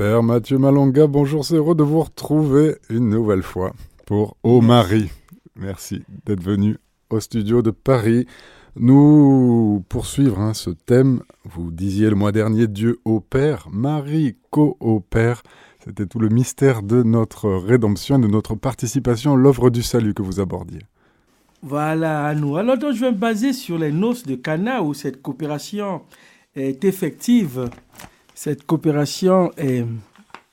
Père Mathieu Malonga, bonjour, c'est heureux de vous retrouver une nouvelle fois pour Ô Marie. Merci d'être venu au studio de Paris. Nous poursuivre hein, ce thème, vous disiez le mois dernier Dieu au Père, Marie co-opère. C'était tout le mystère de notre rédemption, de notre participation à l'œuvre du salut que vous abordiez. Voilà, à nous. Alors, donc, je vais me baser sur les noces de Cana où cette coopération est effective. Cette coopération est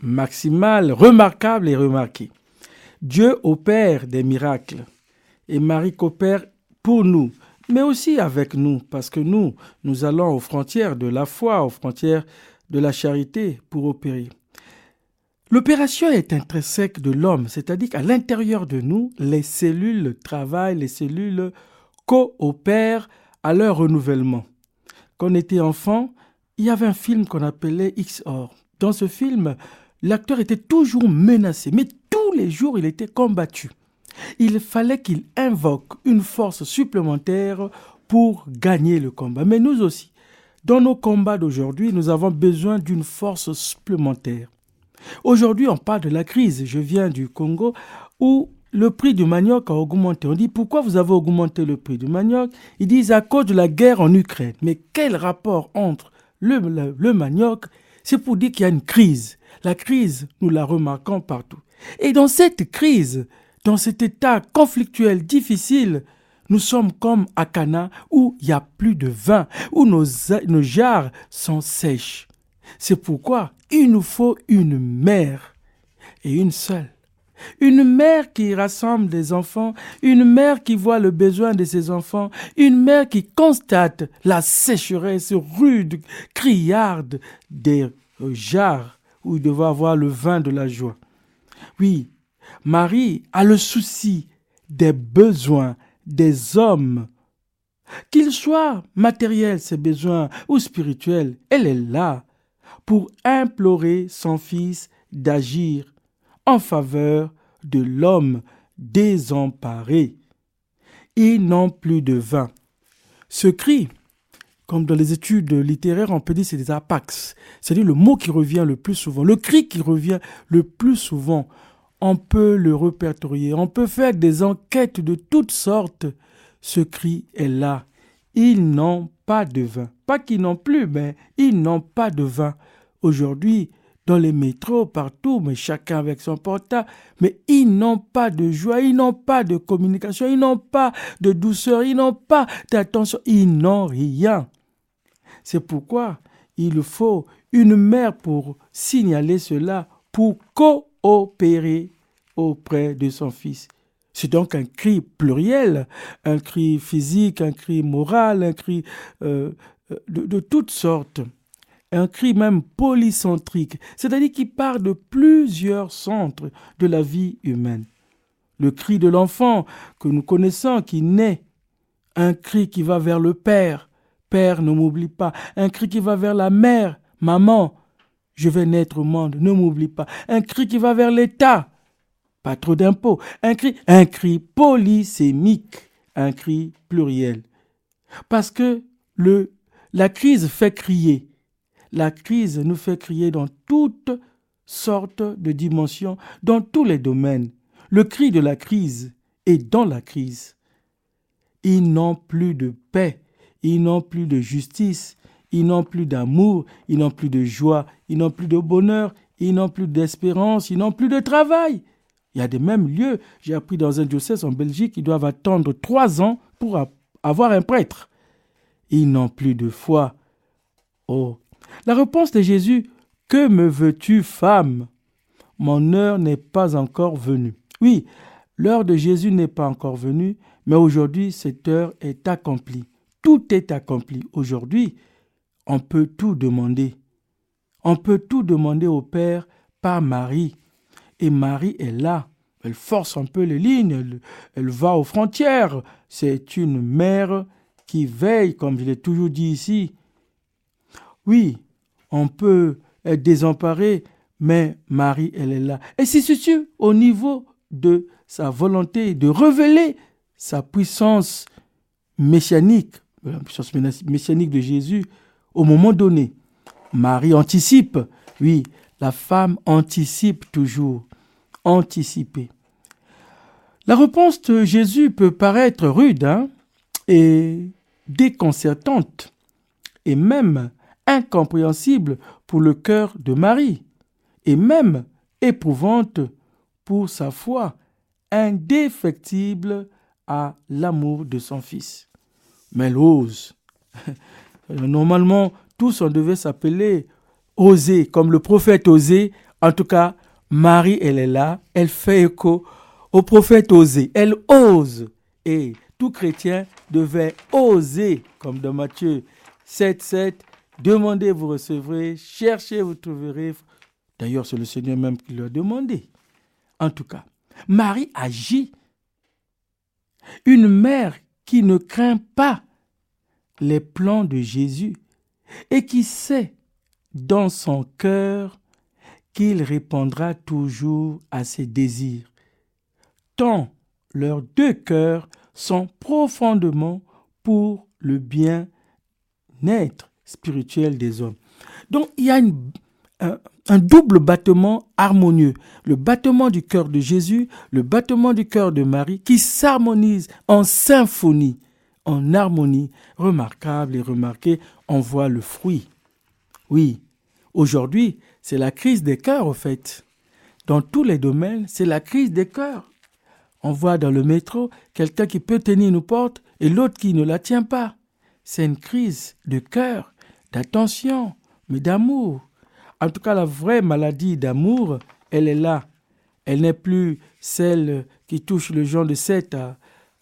maximale, remarquable et remarquée. Dieu opère des miracles et Marie coopère pour nous, mais aussi avec nous, parce que nous, nous allons aux frontières de la foi, aux frontières de la charité pour opérer. L'opération est intrinsèque de l'homme, c'est-à-dire qu'à l'intérieur de nous, les cellules travaillent, les cellules coopèrent à leur renouvellement. Quand on était enfant, il y avait un film qu'on appelait X-Or. Dans ce film, l'acteur était toujours menacé, mais tous les jours il était combattu. Il fallait qu'il invoque une force supplémentaire pour gagner le combat. Mais nous aussi, dans nos combats d'aujourd'hui, nous avons besoin d'une force supplémentaire. Aujourd'hui, on parle de la crise. Je viens du Congo où le prix du manioc a augmenté. On dit pourquoi vous avez augmenté le prix du manioc? Ils disent à cause de la guerre en Ukraine. Mais quel rapport entre le, manioc C'est pour dire qu'il y a une crise. La crise, nous la remarquons partout. Et dans cette crise, dans cet état conflictuel difficile, nous sommes comme à Cana où il y a plus de vin, où nos, nos jarres sont sèches. C'est pourquoi il nous faut une mère et une seule. Une mère qui rassemble des enfants, une mère qui voit le besoin de ses enfants, une mère qui constate la sécheresse rude, criarde des jarres où il devait avoir le vin de la joie. Oui, Marie a le souci des besoins des hommes. Qu'ils soient matériels, ses besoins, ou spirituels, elle est là pour implorer son Fils d'agir en faveur de l'homme désemparé. Ils n'ont plus de vin. Ce cri, comme dans les études littéraires, on peut dire c'est des apax, c'est-à-dire le mot qui revient le plus souvent, le cri qui revient le plus souvent. On peut le répertorier, on peut faire des enquêtes de toutes sortes. Ce cri est là. Ils n'ont pas de vin. Pas qu'ils n'ont plus, mais ils n'ont pas de vin. Aujourd'hui, dans les métros, partout, mais chacun avec son portable, mais ils n'ont pas de joie, ils n'ont pas de communication, ils n'ont pas de douceur, ils n'ont pas d'attention, ils n'ont rien. C'est pourquoi il faut une mère pour signaler cela, pour coopérer auprès de son fils. C'est donc un cri pluriel, un cri physique, un cri moral, un cri euh, de, de toutes sortes un cri même polycentrique, c'est-à-dire qui part de plusieurs centres de la vie humaine. Le cri de l'enfant que nous connaissons qui naît, un cri qui va vers le Père, Père ne m'oublie pas, un cri qui va vers la mère, Maman, je vais naître au monde, ne m'oublie pas, un cri qui va vers l'État, pas trop d'impôts, un cri, un cri polysémique, un cri pluriel. Parce que le, la crise fait crier, la crise nous fait crier dans toutes sortes de dimensions, dans tous les domaines. Le cri de la crise est dans la crise. Ils n'ont plus de paix, ils n'ont plus de justice, ils n'ont plus d'amour, ils n'ont plus de joie, ils n'ont plus de bonheur, ils n'ont plus d'espérance, ils n'ont plus de travail. Il y a des mêmes lieux, j'ai appris dans un diocèse en Belgique, ils doivent attendre trois ans pour avoir un prêtre. Ils n'ont plus de foi. Oh, la réponse de Jésus, Que me veux-tu, femme? Mon heure n'est pas encore venue. Oui, l'heure de Jésus n'est pas encore venue, mais aujourd'hui cette heure est accomplie. Tout est accompli. Aujourd'hui, on peut tout demander. On peut tout demander au Père par Marie. Et Marie est là. Elle force un peu les lignes, elle, va aux frontières. C'est une mère qui veille, comme je l'ai toujours dit ici. Oui, on peut être désemparé, mais Marie, elle est là. Et c'est ceci au niveau de sa volonté de révéler sa puissance messianique, la puissance messianique de Jésus au moment donné. Marie anticipe, oui, La femme anticipe toujours. Anticiper. La réponse de Jésus peut paraître rude hein, et déconcertante et même incompréhensible pour le cœur de Marie et même éprouvante pour sa foi indéfectible à l'amour de son fils. Mais elle ose. Normalement, tous on devait s'appeler oser, comme le prophète osé. En tout cas, Marie, elle est là, elle fait écho au prophète osé. Elle ose. Et tout chrétien devait oser, comme dans Matthieu 7, 7, demandez, vous recevrez, cherchez, vous trouverez. D'ailleurs, c'est le Seigneur même qui lui a demandé. En tout cas, Marie agit. Une mère qui ne craint pas les plans de Jésus et qui sait dans son cœur qu'il répondra toujours à ses désirs, tant leurs deux cœurs sont profondément pour le bien-être spirituel des hommes. Donc il y a un, double battement harmonieux, le battement du cœur de Jésus, le battement du cœur de Marie, qui s'harmonise en symphonie, en harmonie remarquable et remarquée, on voit le fruit. Oui, aujourd'hui, c'est la crise des cœurs, au fait. Dans tous les domaines, c'est la crise des cœurs. On voit dans le métro quelqu'un qui peut tenir une porte et l'autre qui ne la tient pas. C'est une crise de cœur, d'attention, mais d'amour. En tout cas, la vraie maladie d'amour, elle est là. Elle n'est plus celle qui touche le gens de 7 à,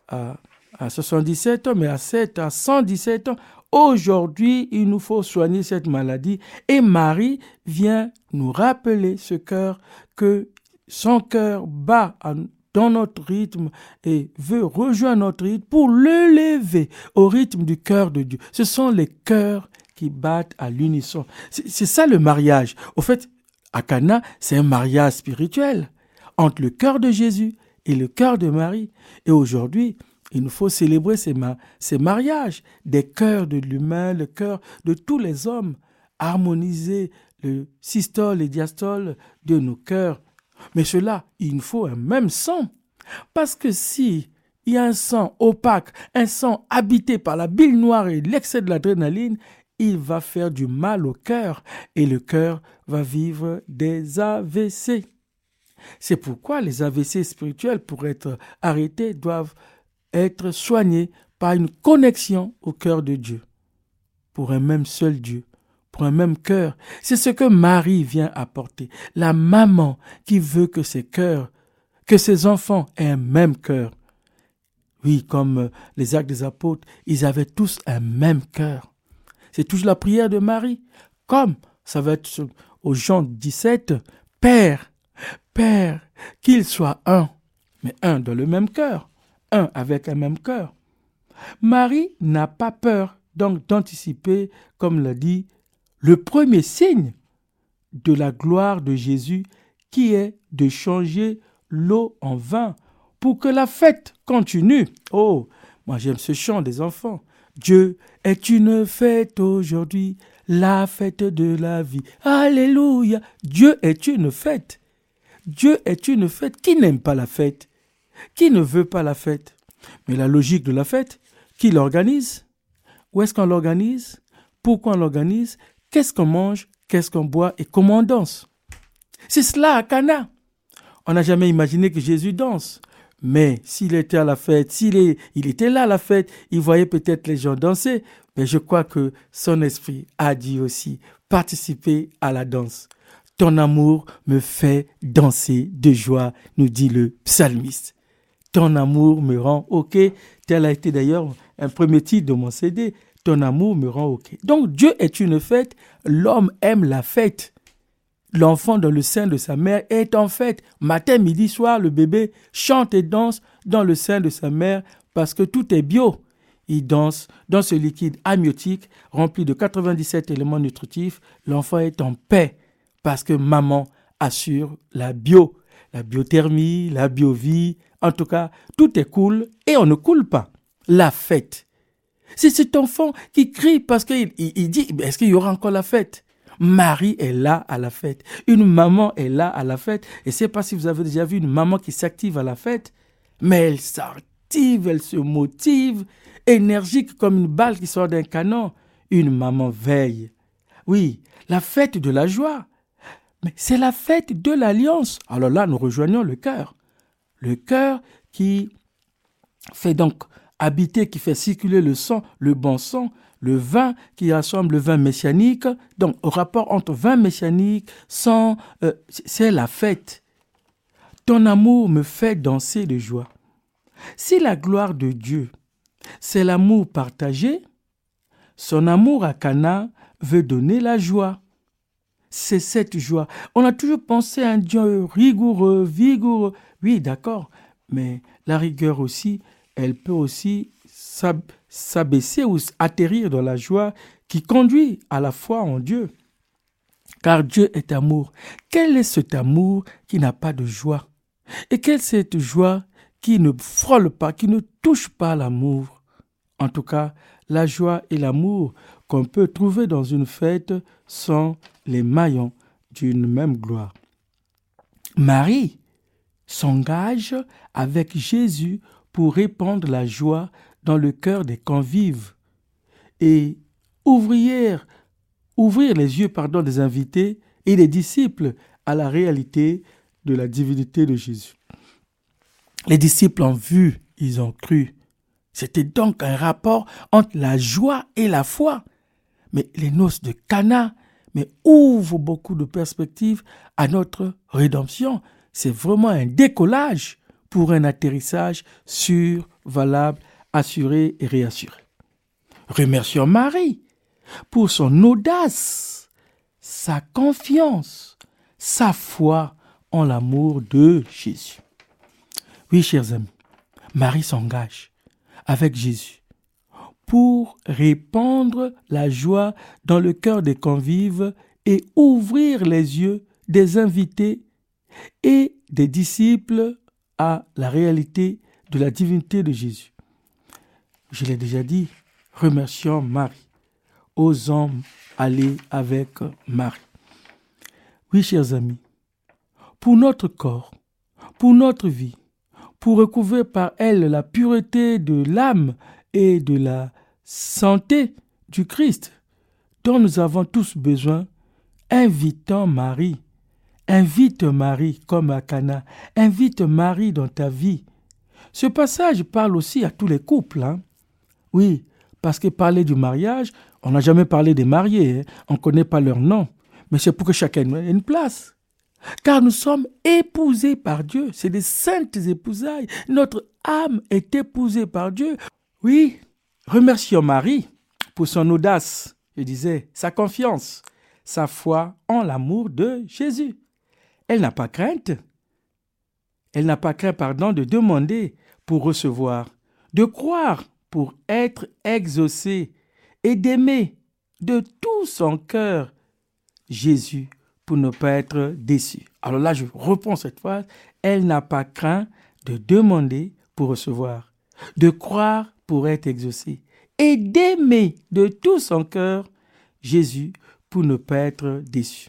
à, à 77 ans, mais à 7 à 117 ans. Aujourd'hui, il nous faut soigner cette maladie. Et Marie vient nous rappeler ce cœur que son cœur bat dans notre rythme et veut rejoindre notre rythme pour l'élever au rythme du cœur de Dieu. Ce sont les cœurs qui battent à l'unisson. C'est ça le mariage. Au fait, à Cana, c'est un mariage spirituel entre le cœur de Jésus et le cœur de Marie. Et aujourd'hui, il nous faut célébrer ces, ces mariages, des cœurs de l'humain, le cœur de tous les hommes, harmoniser le systole et diastole de nos cœurs. Mais cela, il nous faut un même sang. Parce que si il y a un sang opaque, un sang habité par la bile noire et l'excès de l'adrénaline, il va faire du mal au cœur et le cœur va vivre des AVC. C'est pourquoi les AVC spirituels, pour être arrêtés, doivent être soignés par une connexion au cœur de Dieu, pour un même seul Dieu, pour un même cœur. C'est ce que Marie vient apporter, la maman qui veut que ses cœurs, que ses enfants aient un même cœur. Oui, comme les actes des apôtres, ils avaient tous un même cœur. C'est toujours la prière de Marie. Comme ça va être au Jean 17, Père, Père, qu'il soit un, mais un dans le même cœur, un avec un même cœur. Marie n'a pas peur donc d'anticiper, comme l'a dit, le premier signe de la gloire de Jésus qui est de changer l'eau en vin pour que la fête continue. Oh, moi j'aime ce chant des enfants. Dieu est une fête aujourd'hui, la fête de la vie. Alléluia. Dieu est une fête. Dieu est une fête. Qui n'aime pas la fête? Qui ne veut pas la fête? Mais la logique de la fête, qui l'organise? Où est-ce qu'on l'organise? Pourquoi on l'organise? Qu'est-ce qu'on mange? Qu'est-ce qu'on boit? Et comment on danse? C'est cela à Cana. On n'a jamais imaginé que Jésus danse. Mais s'il était à la fête, s'il est, il était là à la fête, il voyait peut-être les gens danser. Mais je crois que son esprit a dit aussi participer à la danse. Ton amour me fait danser de joie, nous dit le psalmiste. Ton amour me rend OK. Tel a été d'ailleurs un premier titre de mon CD. Ton amour me rend OK. Donc Dieu est une fête, l'homme aime la fête l'enfant dans le sein de sa mère est en fait, matin, midi, soir, le bébé chante et danse dans le sein de sa mère parce que tout est bio. Il danse dans ce liquide amniotique rempli de 97 éléments nutritifs. L'enfant est en paix parce que maman assure la bio, la biothermie, la biovie. En tout cas, tout est cool et on ne coule pas. La fête. C'est cet enfant qui crie parce qu'il il dit, est-ce qu'il y aura encore la fête? Marie est là à la fête. Une maman est là à la fête. Et c'est pas si vous avez déjà vu une maman qui s'active à la fête, mais elle s'active, elle se motive, énergique comme une balle qui sort d'un canon. Une maman veille. Oui, la fête de la joie. Mais c'est la fête de l'alliance. Alors là, nous rejoignons le cœur. Le cœur qui fait donc habiter, qui fait circuler le sang, le bon sang, le vin qui rassemble le vin messianique. Donc, au rapport entre vin messianique, euh, c'est la fête. Ton amour me fait danser de joie. Si la gloire de Dieu, c'est l'amour partagé, son amour à Cana veut donner la joie. C'est cette joie. On a toujours pensé à un Dieu rigoureux, vigoureux. Oui, d'accord, mais la rigueur aussi, elle peut aussi s'abaisser ou atterrir dans la joie qui conduit à la foi en Dieu. Car Dieu est amour. Quel est cet amour qui n'a pas de joie? Et quelle est cette joie qui ne frôle pas, qui ne touche pas l'amour? En tout cas, la joie et l'amour qu'on peut trouver dans une fête sont les maillons d'une même gloire. Marie s'engage avec Jésus pour répandre la joie dans le cœur des convives et ouvrir, ouvrir les yeux pardon, des invités et des disciples à la réalité de la divinité de Jésus. Les disciples ont vu, ils ont cru. C'était donc un rapport entre la joie et la foi. Mais les noces de Cana mais ouvrent beaucoup de perspectives à notre rédemption. C'est vraiment un décollage pour un atterrissage sûr, valable, assuré et réassuré. Remercions Marie pour son audace, sa confiance, sa foi en l'amour de Jésus. Oui, chers amis, Marie s'engage avec Jésus pour répandre la joie dans le cœur des convives et ouvrir les yeux des invités et des disciples à la réalité de la divinité de Jésus. Je l'ai déjà dit, remercions Marie. Osons aller avec Marie. Oui, chers amis, pour notre corps, pour notre vie, pour recouvrir par elle la pureté de l'âme et de la santé du Christ dont nous avons tous besoin, invitons Marie Invite Marie comme à Cana. Invite Marie dans ta vie. Ce passage parle aussi à tous les couples. Hein. Oui, parce que parler du mariage, on n'a jamais parlé des mariés. Hein. On ne connaît pas leur nom. Mais c'est pour que chacun ait une place. Car nous sommes épousés par Dieu. C'est des saintes épousailles. Notre âme est épousée par Dieu. Oui, remercions Marie pour son audace, je disais, sa confiance, sa foi en l'amour de Jésus. Elle n'a pas crainte. Elle n'a pas craint, pardon, de demander pour recevoir, de croire pour être exaucée et d'aimer de tout son cœur Jésus pour ne pas être déçu. Alors là, je reprends cette phrase. Elle n'a pas craint de demander pour recevoir, de croire pour être exaucée et d'aimer de tout son cœur Jésus pour ne pas être déçu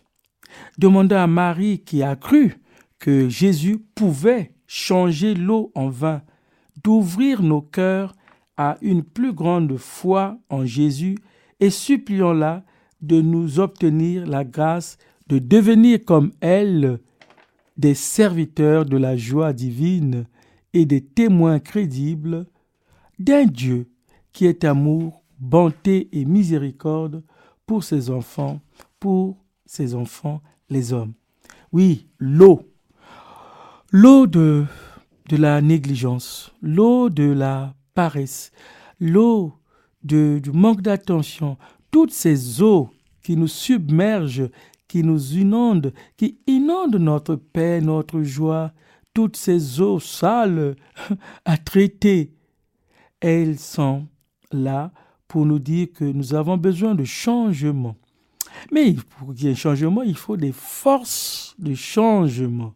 demanda à Marie qui a cru que Jésus pouvait changer l'eau en vin, d'ouvrir nos cœurs à une plus grande foi en Jésus et supplions-la de nous obtenir la grâce de devenir comme elle des serviteurs de la joie divine et des témoins crédibles d'un Dieu qui est amour, bonté et miséricorde pour ses enfants, pour ses enfants, les hommes. Oui, l'eau. L'eau de, de la négligence, l'eau de la paresse, l'eau du manque d'attention, toutes ces eaux qui nous submergent, qui nous inondent, qui inondent notre paix, notre joie, toutes ces eaux sales à traiter, elles sont là pour nous dire que nous avons besoin de changement. Mais pour qu'il y ait un changement, il faut des forces de changement.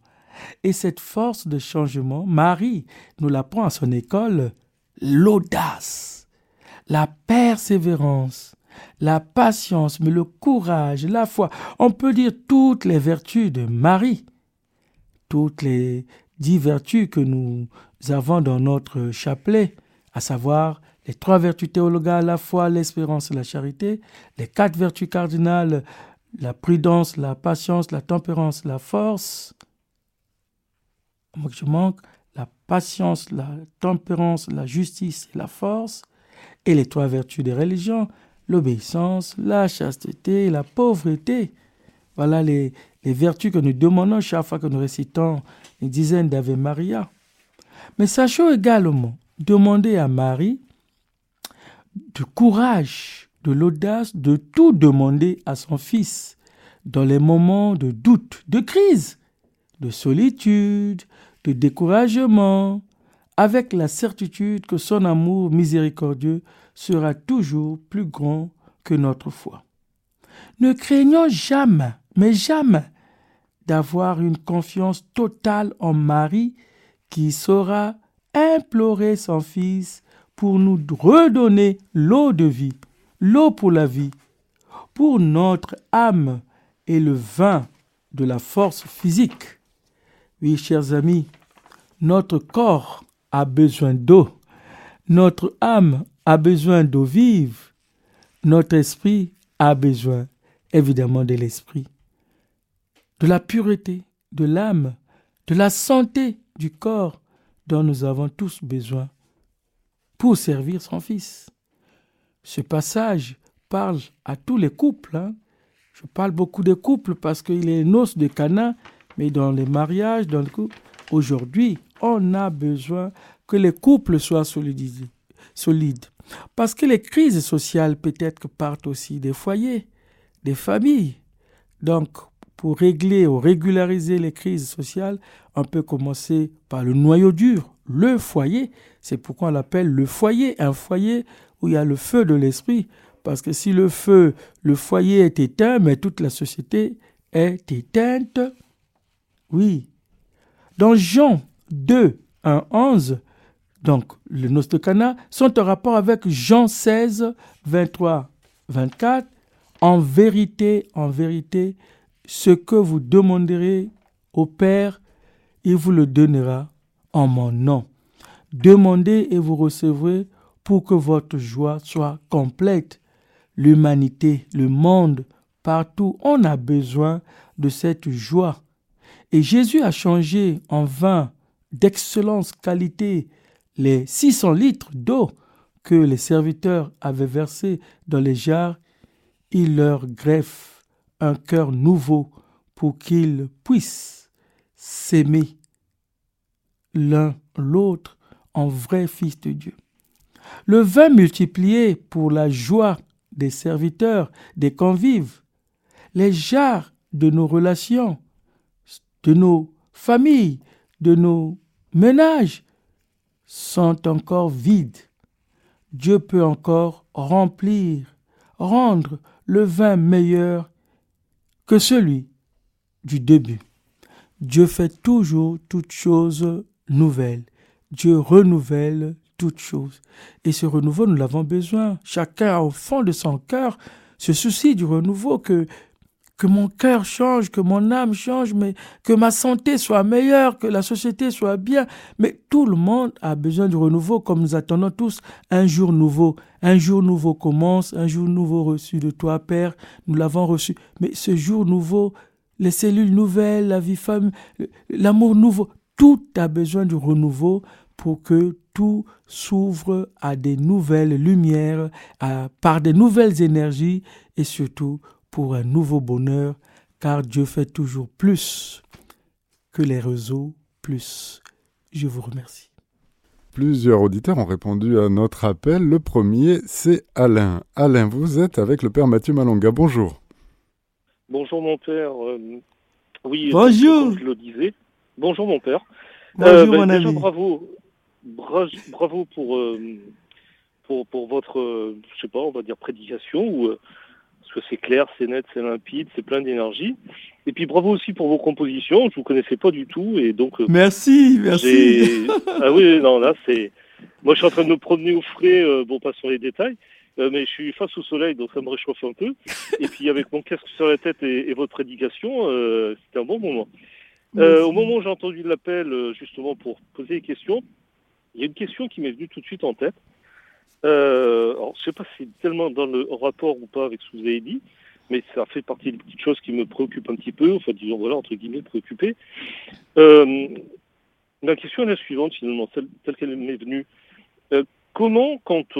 Et cette force de changement, Marie nous l'apprend à son école, l'audace, la persévérance, la patience, mais le courage, la foi. On peut dire toutes les vertus de Marie, toutes les dix vertus que nous avons dans notre chapelet, à savoir les trois vertus théologales, la foi, l'espérance et la charité, les quatre vertus cardinales, la prudence, la patience, la tempérance, la force. Moi, je manque la patience, la tempérance, la justice et la force, et les trois vertus des religions, l'obéissance, la chasteté la pauvreté. Voilà les, vertus que nous demandons chaque fois que nous récitons une dizaine d'Ave Maria. Mais sachons également demander à Marie du courage, de l'audace de tout demander à son Fils dans les moments de doute, de crise, de solitude, de découragement, avec la certitude que son amour miséricordieux sera toujours plus grand que notre foi. Ne craignons jamais, mais jamais, d'avoir une confiance totale en Marie qui saura implorer son Fils pour nous redonner l'eau de vie, l'eau pour la vie, pour notre âme et le vin de la force physique. Oui, chers amis, notre corps a besoin d'eau, notre âme a besoin d'eau vive, notre esprit a besoin évidemment de l'esprit, de la pureté de l'âme, de la santé du corps dont nous avons tous besoin pour servir son Fils. Ce passage parle à tous les couples. Hein. Je parle beaucoup des couples parce qu'il est noces de Cana, mais dans les mariages, dans le couple, aujourd'hui, on a besoin que les couples soient solides. Parce que les crises sociales peut-être partent aussi des foyers, des familles. Donc, pour régler ou régulariser les crises sociales, on peut commencer par le noyau dur, le foyer. C'est pourquoi on l'appelle le foyer, un foyer où il y a le feu de l'esprit. Parce que si le feu, le foyer est éteint, mais toute la société est éteinte. Oui. Dans Jean 2, 1, 11, donc le noces de Cana, sont en rapport avec Jean 16, 23, 24. En vérité, en vérité, ce que vous demanderez au Père, il vous le donnera en mon nom. Demandez et vous recevrez pour que votre joie soit complète. L'humanité, le monde, partout, on a besoin de cette joie. Et Jésus a changé en vin d'excellente qualité les 600 litres d'eau que les serviteurs avaient versés dans les jarres. Il leur greffe un cœur nouveau pour qu'ils puissent s'aimer l'un l'autre en vrai fils de Dieu. Le vin multiplié pour la joie des serviteurs, des convives, les jarres de nos relations, de nos familles, de nos ménages sont encore vides. Dieu peut encore remplir, rendre le vin meilleur que celui du début. Dieu fait toujours toutes choses nouvelles. Dieu renouvelle toutes choses. Et ce renouveau, nous l'avons besoin. Chacun, au fond de son cœur, se soucie du renouveau, que que mon cœur change, que mon âme change, mais que ma santé soit meilleure, que la société soit bien. Mais tout le monde a besoin du renouveau, comme nous attendons tous un jour nouveau. Un jour nouveau commence, un jour nouveau reçu de toi, Père. Nous l'avons reçu. Mais ce jour nouveau, les cellules nouvelles, la vie femme, l'amour nouveau, tout a besoin du renouveau pour que tout s'ouvre à des nouvelles lumières, à, par des nouvelles énergies et surtout pour un nouveau bonheur, car Dieu fait toujours plus que les réseaux, plus. Je vous remercie. Plusieurs auditeurs ont répondu à notre appel. Le premier, c'est Alain. Alain, vous êtes avec le Père Mathieu Malonga. Bonjour. Bonjour mon Père. Euh, oui, bonjour. je le disais. Bonjour mon Père. Bonjour euh, ben, mon déjà, Bravo, bravo pour, euh, pour, pour votre, je sais pas, on va dire prédication ou parce que c'est clair, c'est net, c'est limpide, c'est plein d'énergie. Et puis bravo aussi pour vos compositions, je vous connaissais pas du tout et donc. Euh, merci, merci. ah oui, non là c'est. Moi je suis en train de me promener au frais, euh, bon pas sur les détails, Euh, mais je suis face au soleil, donc ça me réchauffe un peu. Et puis avec mon casque sur la tête et, votre prédication, euh, c'était un bon moment. Au moment où j'ai entendu l'appel, justement pour poser des questions, il y a une question qui m'est venue tout de suite en tête. Alors, je ne sais pas si c'est tellement dans le rapport ou pas avec ce que vous avez dit, mais ça fait partie des petites choses qui me préoccupent un petit peu, enfin disons voilà, entre guillemets, préoccupées. la question est la suivante finalement, telle, qu'elle m'est venue. comment, quand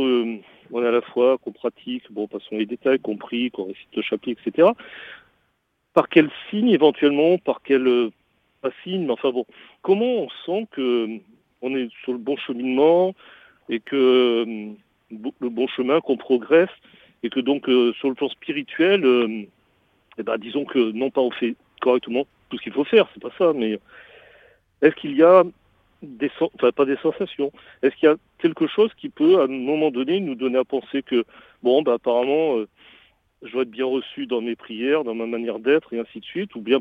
on est à la fois qu'on pratique, bon, passons les détails, compris, qu'on récite le chapitre, etc. Par quel signe éventuellement, par quel euh, pas signe, mais enfin bon, comment on sent que euh, on est sur le bon cheminement et que euh, le bon chemin, qu'on progresse et que donc sur le plan spirituel, eh ben, disons que non pas on fait correctement tout ce qu'il faut faire, c'est pas ça, mais est-ce qu'il y a des, enfin pas des sensations. Est-ce qu'il y a quelque chose qui peut, à un moment donné, nous donner à penser que, bon, bah, apparemment, euh, je dois être bien reçu dans mes prières, dans ma manière d'être, et ainsi de suite, ou bien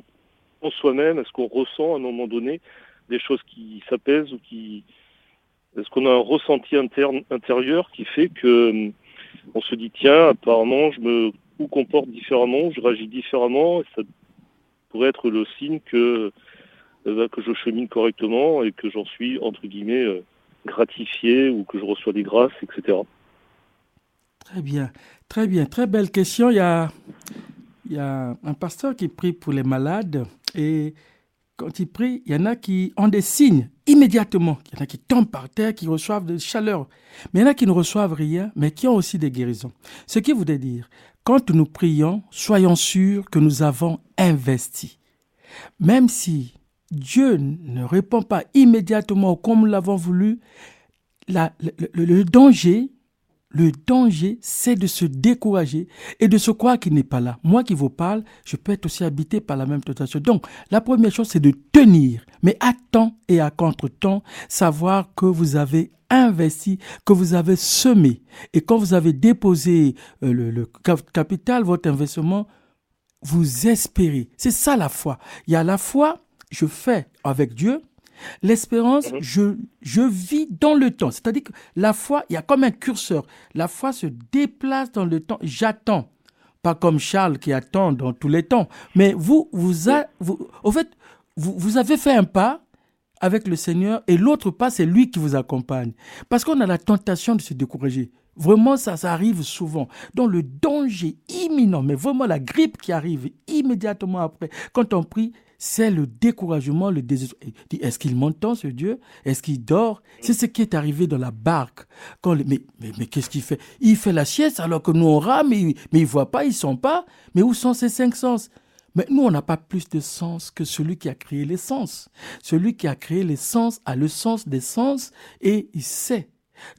en soi-même, est-ce qu'on ressent à un moment donné des choses qui s'apaisent ou qui... Est-ce qu'on a un ressenti intérieur qui fait que euh, on se dit, tiens, apparemment, je me comporte différemment, je réagis différemment, et ça pourrait être le signe que eh ben, que je chemine correctement et que j'en suis, entre guillemets, euh, gratifié ou que je reçois des grâces, etc. Très bien, très bien, très belle question. Il y a, il y a un pasteur qui prie pour les malades et quand il prie, il y en a qui ont des signes immédiatement. Il y en a qui tombent par terre, qui reçoivent de chaleur. Mais il y en a qui ne reçoivent rien, mais qui ont aussi des guérisons. Ce qui voudrait dire, quand nous prions, soyons sûrs que nous avons investi. Même si Dieu ne répond pas immédiatement comme nous l'avons voulu, le, danger, le danger, c'est de se décourager et de se croire qu'il n'est pas là. Moi qui vous parle, je peux être aussi habité par la même tentation. Donc, la première chose, c'est de tenir, mais à temps et à contre-temps, savoir que vous avez investi, que vous avez semé. Et quand vous avez déposé euh, le, le capital, votre investissement, vous espérez. C'est ça la foi. Il y a la foi je fais avec Dieu, l'espérance, mhm. je, je vis dans le temps. C'est-à-dire que la foi, il y a comme un curseur. La foi se déplace dans le temps. J'attends. Pas comme Charles qui attend dans tous les temps. Mais vous, vous, vous au fait, vous, vous avez fait un pas avec le Seigneur et l'autre pas, c'est lui qui vous accompagne. Parce qu'on a la tentation de se décourager. Vraiment, ça, ça arrive souvent. Donc le danger imminent, mais vraiment la grippe qui arrive immédiatement après, quand on prie, c'est le découragement, le désespoir. Est-ce qu'il m'entend, ce Dieu? Est-ce qu'il dort? C'est ce qui est arrivé dans la barque. Quand mais mais, qu'est-ce qu'il fait? Il fait la sieste alors que nous on rame, mais, mais il ne voit pas, ils sont pas. Mais où sont ces cinq sens? Mais nous, on n'a pas plus de sens que celui qui a créé les sens. Celui qui a créé les sens a le sens des sens et il sait.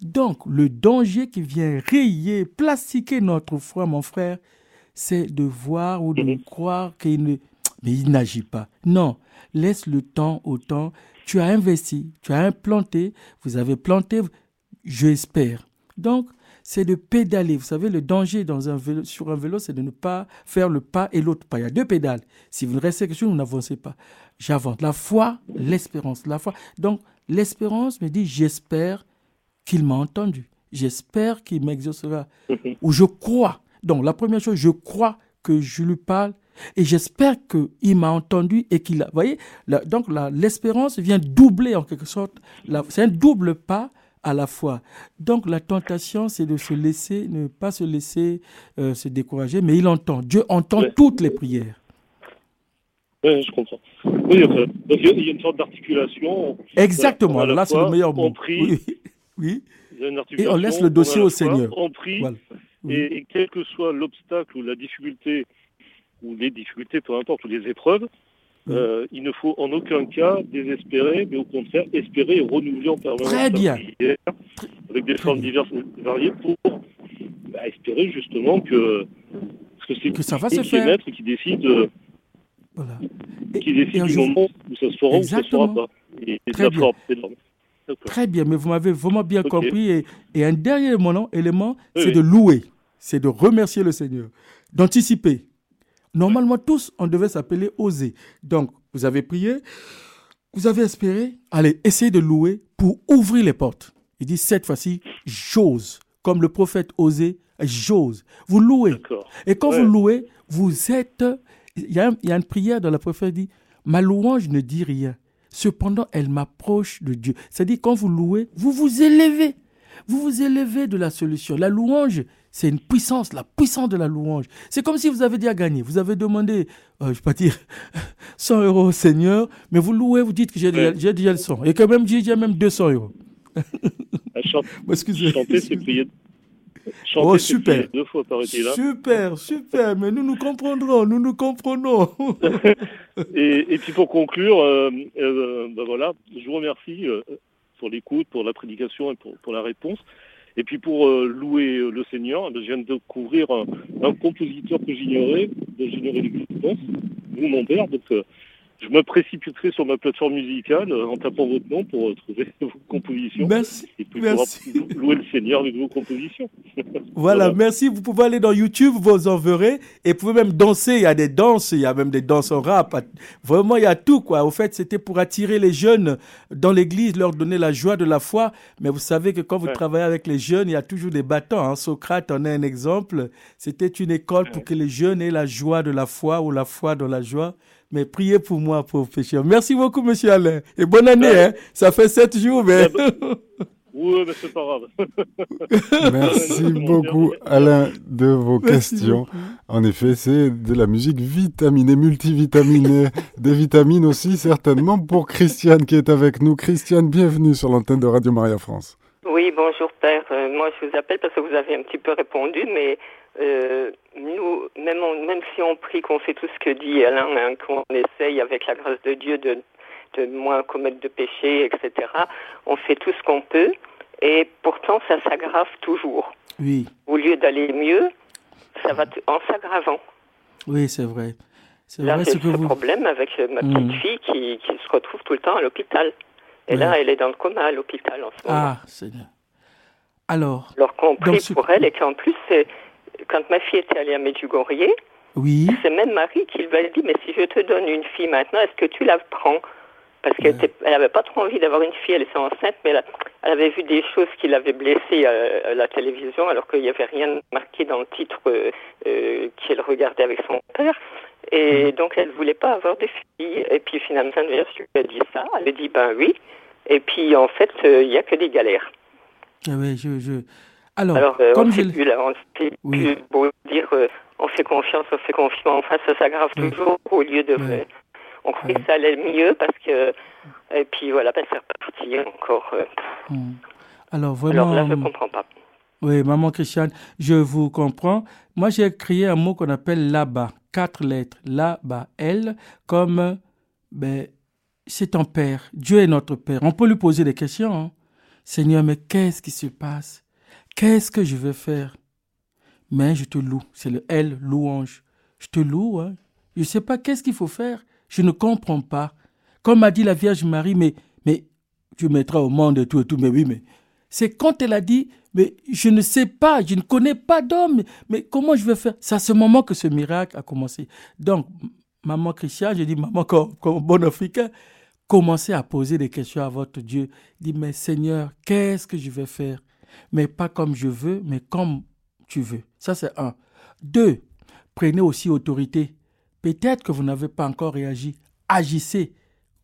Donc, le danger qui vient rayer, plastiquer notre foi, mon frère, c'est de voir ou de mhm. croire qu'il ne, mais il n'agit pas. Non, laisse le temps au temps. Tu as investi, tu as implanté, vous avez planté, j'espère. Donc, c'est de pédaler. Vous savez, le danger dans un vélo, sur un vélo, c'est de ne pas faire le pas et l'autre pas. Il y a deux pédales. Si vous ne restez que sur, vous n'avancez pas. J'avance. La foi, l'espérance. La foi. Donc, l'espérance me dit, j'espère qu'il m'a entendu. J'espère qu'il m'exaucera. Ou je crois. Donc, la première chose, je crois que je lui parle et j'espère qu'il m'a entendu et qu'il a. Vous voyez, donc l'espérance vient doubler en quelque sorte. C'est un double pas à la fois. Donc la tentation, c'est de se laisser, ne pas se laisser euh, se décourager, mais il entend. Dieu entend toutes les prières. Oui, je comprends. Oui, donc il y a une sorte d'articulation. Exactement, là c'est le meilleur mot. On prie. Oui. Et on laisse le dossier au Seigneur. On prie. et, quel que soit l'obstacle ou la difficulté ou les difficultés, peu importe, ou les épreuves, euh, il ne faut en aucun cas désespérer, mais au contraire espérer et renouveler en permanence Très bien. avec des formes diverses et variées pour bah, espérer justement que, que, que ça va se faire. Maître qui décide, euh, voilà. qui décide du moment où ça se fera ou ça se fera pas. Et, Très bien. Très bien, mais vous m'avez vraiment bien compris. Et, et, un dernier élément, c'est de louer, c'est de remercier le Seigneur, d'anticiper. Normalement, tous, on devait s'appeler oser. Donc, vous avez prié, vous avez espéré, allez, essayez de louer pour ouvrir les portes. Il dit, cette fois-ci, j'ose. Comme le prophète osait j'ose. Vous louez. Et quand Ouais. vous louez, vous êtes. Il y, a, il y a une prière dans la prophète dit Ma louange ne dit rien. Cependant, elle m'approche de Dieu. C'est-à-dire, quand vous louez, vous vous élevez. Vous vous élevez de la solution. La louange, c'est une puissance, la puissance de la louange. C'est comme si vous avez déjà gagné. Vous avez demandé, euh, je ne vais pas dire 100 euros au Seigneur, mais vous louez, vous dites que j'ai déjà, le 100. Et quand même, j'ai déjà même 200 euros. Ah, chan- Excusez. Chanter, c'est prier. Chanter, Oh, super. deux fois, paraît-il. hein. Super, super, mais nous nous comprendrons, nous nous comprenons. Et, et puis pour conclure, euh, euh, ben voilà, je vous remercie pour l'écoute, pour la prédication et pour, pour la réponse. Et puis pour euh, louer euh, le Seigneur, eh je viens de découvrir un, compositeur que j'ignorais, dont j'ignorais l'existence, vous mon père. Euh, je me précipiterai sur ma plateforme musicale euh, en tapant votre nom pour euh, trouver vos compositions. Merci. et puis merci. louer le Seigneur avec vos compositions. Voilà, Voilà. merci. Vous pouvez aller dans YouTube, vous en verrez. Et vous pouvez même danser. Il y a des danses, il y a même des danses en rap. Vraiment, il y a tout, quoi. Au fait, c'était pour attirer les jeunes dans l'église, leur donner la joie de la foi. Mais vous savez que quand vous Ouais. travaillez avec les jeunes, il y a toujours des bâtons. hein. Socrate en est un exemple. C'était une école pour que les jeunes aient la joie de la foi ou la foi dans la joie. Mais priez pour moi, pauvre pécheur. Merci beaucoup, monsieur Alain. Et bonne année, Ouais. hein. Ça fait sept jours, mais. Oui, mais c'est pas grave. Merci beaucoup. Alain, de vos Merci questions. beaucoup. En effet, c'est de la musique vitaminée, multivitaminée, des vitamines aussi, certainement, pour Christiane qui est avec nous. Christiane, bienvenue sur l'antenne de Radio Maria France. Oui, bonjour père. Euh, moi, je vous appelle parce que vous avez un petit peu répondu, mais euh, nous, même, on- même si on prie, qu'on fait tout ce que dit Alain, hein, qu'on essaye avec la grâce de Dieu de, de moins commettre de péché, etc., on fait tout ce qu'on peut, et pourtant ça s'aggrave toujours. Oui, Au lieu d'aller mieux, ça va en s'aggravant. oui, c'est vrai. C'est vrai c'est ce que ce vous. problème avec euh, ma Mm. petite fille qui, qui se retrouve tout le temps à l'hôpital. Et là, elle est dans le coma à l'hôpital en ce moment. Ah, Seigneur. Alors, Alors qu'on prie ce- pour elle et qu'en plus, c'est- quand ma fille était allée à Medjugorje, oui, c'est même Marie qui lui a dit, mais si je te donne une fille maintenant, est-ce que tu la prends? Parce qu'elle n'avait pas trop envie d'avoir une fille, elle était enceinte, mais elle, avait vu des choses qui l'avaient blessée à, à la télévision, alors qu'il n'y avait rien marqué dans le titre euh, euh, qu'elle regardait avec son père. Et donc, elle ne voulait pas avoir de fille. Et puis, finalement, Sainte Vierge lui a dit ça. Elle a dit, ben oui. Et puis, en fait, euh, il n'y a que des galères. Ah oui, je, je... Alors, Alors, euh, comme on je plus, là, on Oui. plus beau dire euh, on fait confiance, on fait confiance, enfin ça s'aggrave Oui. toujours au lieu de. Oui. On croyait que ça allait mieux parce que. Et puis voilà, ben, c'est reparti encore. Hmm. Alors, vraiment. Alors là, je ne comprends pas. Oui, maman Christiane, je vous comprends. Moi, j'ai créé un mot qu'on appelle là-bas, quatre lettres, là-bas, L, comme, ben, c'est ton Père, Dieu est notre Père. On peut lui poser des questions. hein. Seigneur, mais qu'est-ce qui se passe? Qu'est-ce que je veux faire? Mais je te loue, c'est le L, louange. Je te loue, hein. je ne sais pas qu'est-ce qu'il faut faire. Je ne comprends pas. Comme a dit la Vierge Marie, mais, mais tu mettras au monde et tout et tout, mais oui, mais c'est quand elle a dit, mais je ne sais pas, je ne connais pas d'homme, mais comment je vais faire? C'est à ce moment que ce miracle a commencé. Donc, maman Christiane, je dis, maman, comme, comme bon Africain, commencez à poser des questions à votre Dieu. Dis, mais Seigneur, qu'est-ce que je vais faire? Mais pas comme je veux, mais comme tu veux. Ça, c'est un. Deux, prenez aussi autorité. Peut-être que vous n'avez pas encore réagi. Agissez.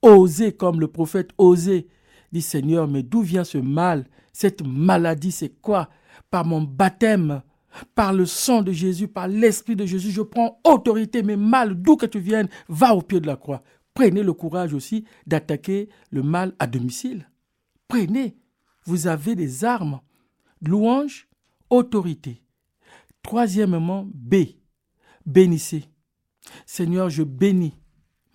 Osez comme le prophète, osez. Dis Seigneur, mais d'où vient ce mal? Cette maladie, c'est quoi? Par mon baptême, par le sang de Jésus, par l'Esprit de Jésus, je prends autorité, mais mal, d'où que tu viennes, va au pied de la croix. Prenez le courage aussi d'attaquer le mal à domicile. Prenez. Vous avez des armes. Louange, autorité. Troisièmement, B. Bénissez. Seigneur, je bénis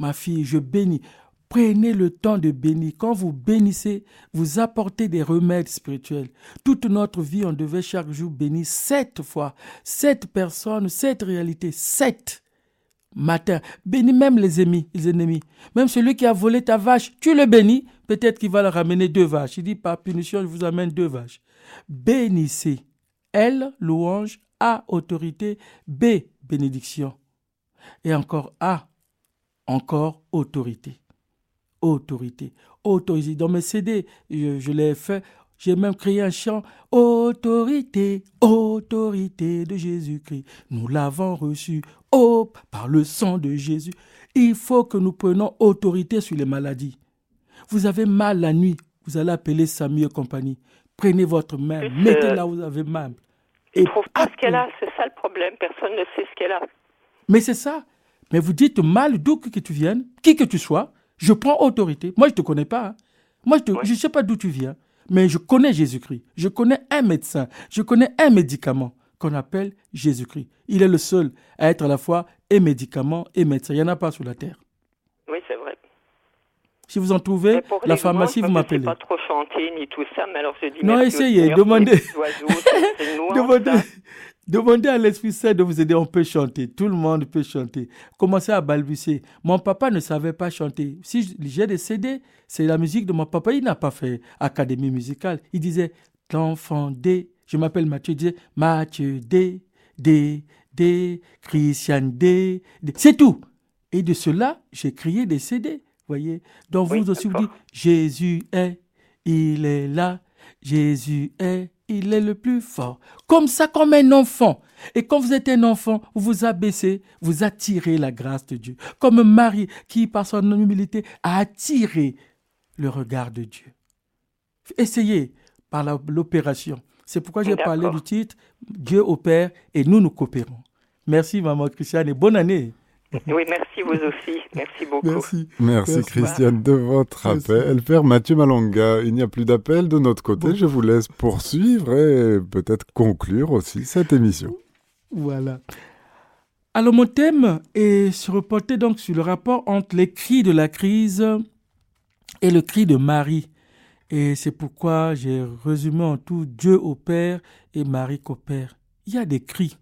ma fille, je bénis. Prenez le temps de bénir. Quand vous bénissez, vous apportez des remèdes spirituels. Toute notre vie, on devait chaque jour bénir sept fois. Sept personnes, sept réalités, sept matins. Bénis même les ennemis, les ennemis. Même celui qui a volé ta vache, tu le bénis. Peut-être qu'il va le ramener deux vaches. Il dit, par punition, je vous amène deux vaches. Bénissez. L, louange. A, autorité. B, bénédiction. Et encore A, encore autorité. Autorité. Autorité. Dans mes CD, je l'ai fait. J'ai même créé un chant. Autorité, autorité de Jésus-Christ. Nous l'avons reçu oh, par le sang de Jésus. Il faut que nous prenions autorité sur les maladies. Vous avez mal la nuit, vous allez appeler Samuel et compagnie. Prenez votre main, mettez là où vous avez mal. Et trouve pas ce qu'elle a, c'est ça le problème. Personne ne sait ce qu'elle a. Mais c'est ça. Mais vous dites mal d'où que tu viennes, qui que tu sois, je prends autorité. Moi, je ne te connais pas. Hein. Moi, je ne sais pas d'où tu viens. Mais je connais Jésus-Christ. Je connais un médecin. Je connais un médicament qu'on appelle Jésus-Christ. Il est le seul à être à la fois et médicament et médecin. Il n'y en a pas sur la terre. Oui, c'est vrai. Si vous en trouvez, la pharmacie, vous m'appelez. Je ne pas trop chanter ni tout ça, mais alors je dis. Non, essayez, demandez. demandez. Demandez à l'Esprit Saint de vous aider, on peut chanter. Tout le monde peut chanter. Commencez à balbutier. Mon papa ne savait pas chanter. Si j'ai des CD, c'est la musique de mon papa. Il n'a pas fait académie musicale. Il disait l'enfant D. Je m'appelle Mathieu. Il disait Mathieu D, D, D, Christian D. D. C'est tout. Et de cela, j'ai crié des CD. Voyez. Donc vous aussi, vous dites Jésus est, il est là. Jésus est, il est le plus fort. Comme ça, comme un enfant. Et quand vous êtes un enfant, vous vous abaissez, vous attirez la grâce de Dieu. Comme Marie qui, par son humilité, a attiré le regard de Dieu. Essayez par l'opération. C'est pourquoi j'ai parlé du titre Dieu opère et nous nous coopérons. Merci, maman Christiane, et bonne année. Oui, merci vous aussi. Merci beaucoup. Merci. Merci, Christiane de votre appel. Père Mathieu Malonga, il n'y a plus d'appel de notre côté. Je vous laisse poursuivre et peut-être conclure aussi cette émission. Voilà. Alors mon thème est se reporter donc sur le rapport entre les cris de la crise et le cri de Marie. Et c'est pourquoi j'ai résumé en tout Dieu au Père et Marie coopère. Il y a des cris.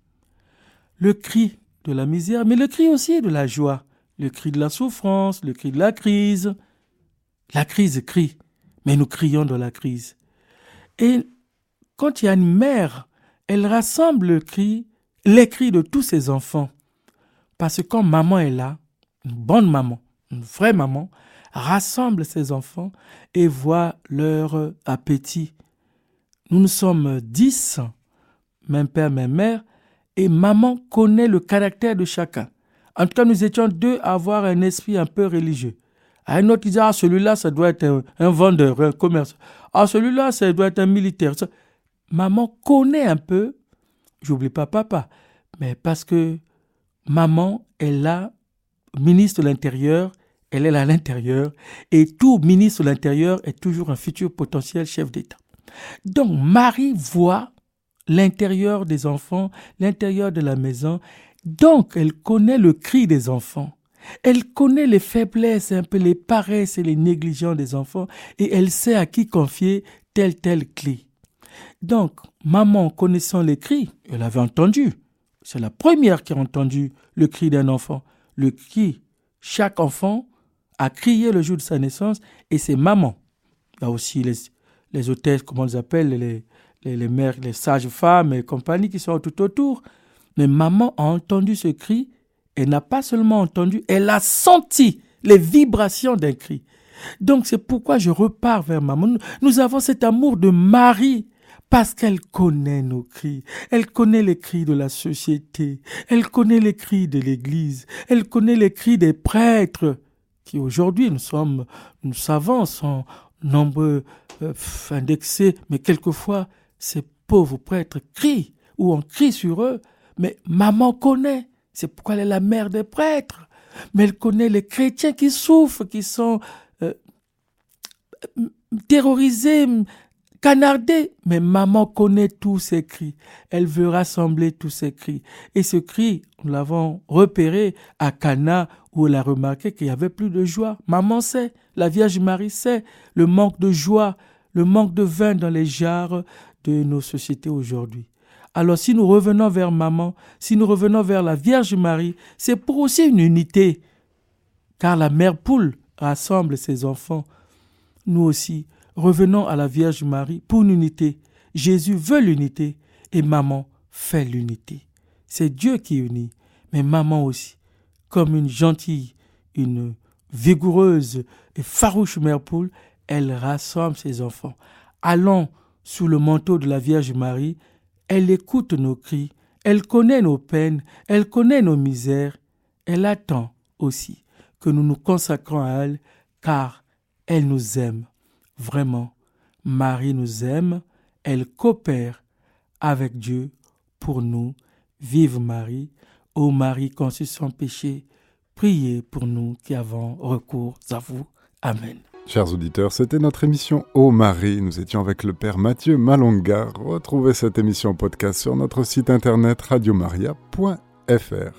Le cri de la misère, mais le cri aussi de la joie, le cri de la souffrance, le cri de la crise. La crise crie, mais nous crions dans la crise. Et quand il y a une mère, elle rassemble le cri, les cris de tous ses enfants. Parce que quand maman est là, une bonne maman, une vraie maman, rassemble ses enfants et voit leur appétit. Nous nous sommes dix, même père, même mère, et maman connaît le caractère de chacun. En tout cas, nous étions deux à avoir un esprit un peu religieux. Un autre, disait, ah, celui-là, ça doit être un, vendeur, un commerce. Ah, celui-là, ça doit être un militaire. Maman connaît un peu, j'oublie pas papa, mais parce que maman est là, ministre de l'Intérieur, elle est là à l'intérieur, et tout ministre de l'Intérieur est toujours un futur potentiel chef d'État. Donc Marie voit l'intérieur des enfants, l'intérieur de la maison. Donc, elle connaît le cri des enfants. Elle connaît les faiblesses, un peu les paresses et les négligences des enfants et elle sait à qui confier telle telle clé. Donc, maman connaissant les cris, elle avait entendu. C'est la première qui a entendu le cri d'un enfant. Le cri, chaque enfant a crié le jour de sa naissance et c'est maman. Là aussi les, les hôtesses, comment on les appelle, les, les, mères, les sages-femmes et compagnie qui sont tout autour. Mais maman a entendu ce cri et n'a pas seulement entendu, elle a senti les vibrations d'un cri. Donc c'est pourquoi je repars vers maman. Nous avons cet amour de Marie parce qu'elle connaît nos cris, elle connaît les cris de la société, elle connaît les cris de l'Église, elle connaît les cris des prêtres qui aujourd'hui nous sommes, nous savons, sont nombreux, euh, indexés, mais quelquefois ces pauvres prêtres crient ou on crie sur eux, mais maman connaît. C'est pourquoi elle est la mère des prêtres. Mais elle connaît les chrétiens qui souffrent, qui sont euh, terrorisés, canardés. Mais maman connaît tous ces cris. Elle veut rassembler tous ces cris. Et ce cri, nous l'avons repéré à Cana où elle a remarqué qu'il y avait plus de joie. Maman sait, la Vierge Marie sait le manque de joie, le manque de vin dans les jarres de nos sociétés aujourd'hui. Alors si nous revenons vers maman, si nous revenons vers la Vierge Marie, c'est pour aussi une unité, car la mère poule rassemble ses enfants. Nous aussi, revenons à la Vierge Marie pour une unité. Jésus veut l'unité et maman fait l'unité. C'est Dieu qui unit, mais maman aussi, comme une gentille, une vigoureuse et farouche mère poule, elle rassemble ses enfants. Allons sous le manteau de la Vierge Marie, elle écoute nos cris, elle connaît nos peines, elle connaît nos misères, elle attend aussi que nous nous consacrons à elle, car elle nous aime. Vraiment, Marie nous aime, elle coopère avec Dieu pour nous. Vive Marie, ô Marie conçue sans péché, priez pour nous qui avons recours à vous. Amen. Chers auditeurs, c'était notre émission Ô Marie. Nous étions avec le Père Mathieu Malonga. Retrouvez cette émission podcast sur notre site internet radiomaria.fr.